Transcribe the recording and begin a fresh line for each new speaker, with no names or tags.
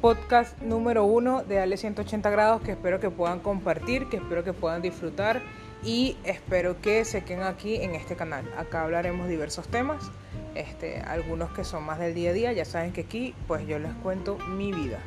podcast número uno de Ale 180 grados que espero que puedan compartir, que espero que puedan disfrutar y espero que se queden aquí en este canal. Acá hablaremos diversos temas, este, algunos que son más del día a día, ya saben que aquí pues yo les cuento mi vida.